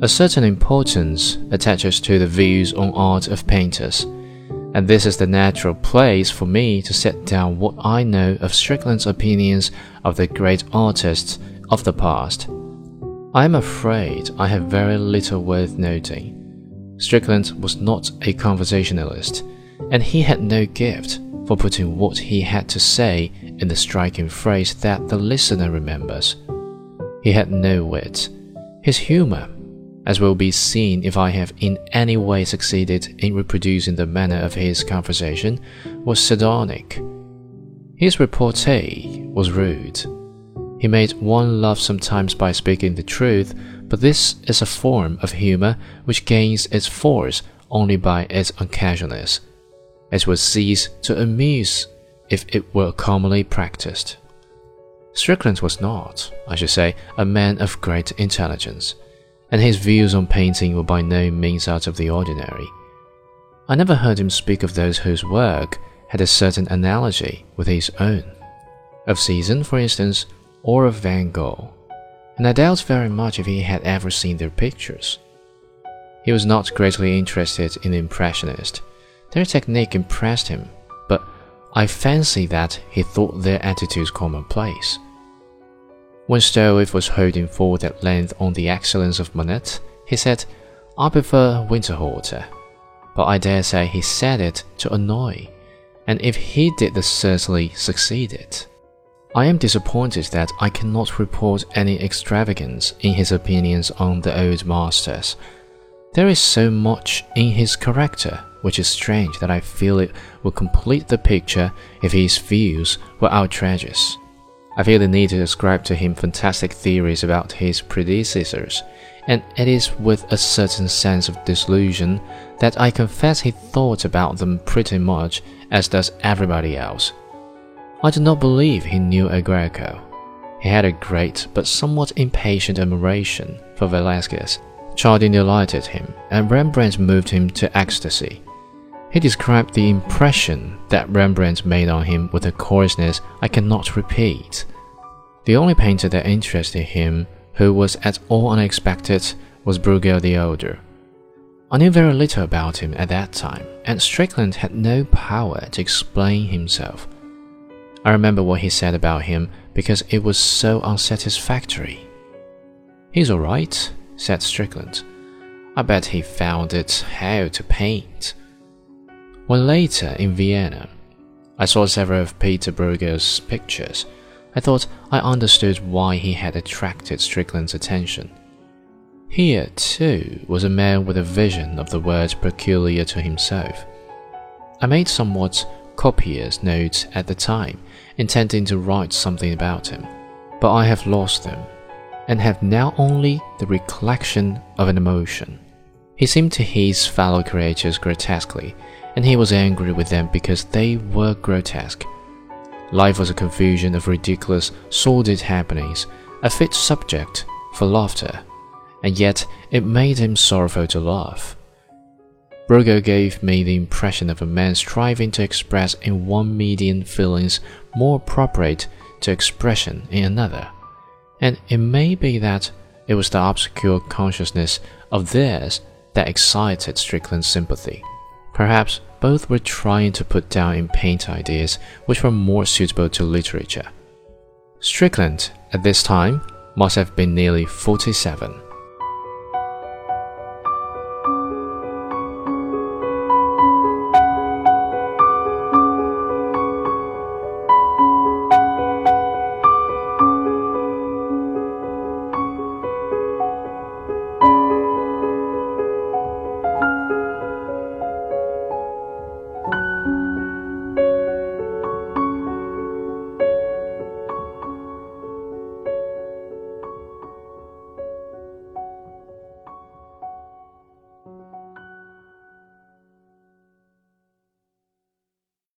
A certain importance attaches to the views on art of painters, and this is the natural place for me to set down what I know of Strickland's opinions of the great artists of the past. I am afraid I have very little worth noting. Strickland was not a conversationalist, and he had no gift for putting what he had to say in the striking phrase that the listener remembers. He had no wit. His humor, as will be seen if I have in any way succeeded in reproducing the manner of his conversation, was sardonic. His repartee was rude. He made one laugh sometimes by speaking the truth, but this is a form of humor which gains its force only by its uncasualness it would cease to amuse if it were commonly practiced. Strickland was not, I should say, a man of great intelligence, and his views on painting were by no means out of the ordinary. I never heard him speak of those whose work had a certain analogy with his own, of Cezanne, for instance, or of Van Gogh, and I doubt very much if he had ever seen their pictures. He was not greatly interested in the Impressionist their technique impressed him, but I fancy that he thought their attitudes commonplace. When Stroeve was holding forth at length on the excellence of Monet, he said, I prefer Winterhalter. But I dare say he said it to annoy, and if he did the certainly succeeded. I am disappointed that I cannot report any extravagance in his opinions on the old masters. There is so much in his character which is strange that I feel it would complete the picture if his views were outrageous. I feel the need to ascribe to him fantastic theories about his predecessors, and it is with a certain sense of disillusion that I confess he thought about them pretty much as does everybody else. I do not believe he knew El Greco. He had a great but somewhat impatient admiration for Velasquez. Chardin delighted him, and Rembrandt moved him to ecstasy. He described the impression that Rembrandt made on him with a coarseness I cannot repeat. The only painter that interested him who was at all unexpected was Bruegel the Elder. I knew very little about him at that time, and Strickland had no power to explain himself. I remember what he said about him because it was so unsatisfactory. He's all right, said Strickland. I bet he found it how to paint. When later in Vienna, I saw several of Peter Bruegel's pictures, I thought I understood why he had attracted Strickland's attention. Here, too, was a man with a vision of the world peculiar to himself. I made somewhat copious notes at the time, intending to write something about him, but I have lost them, and have now only the recollection of an emotion. He seemed to his fellow creatures grotesquely, and he was angry with them because they were grotesque. Life was a confusion of ridiculous, sordid happenings, a fit subject for laughter, and yet it made him sorrowful to laugh. Bruegel gave me the impression of a man striving to express in one medium feelings more appropriate to expression in another, and it may be that it was the obscure consciousness of theirs that excited Strickland's sympathy. Perhaps both were trying to put down in paint ideas which were more suitable to literature. Strickland, at this time, must have been nearly 47.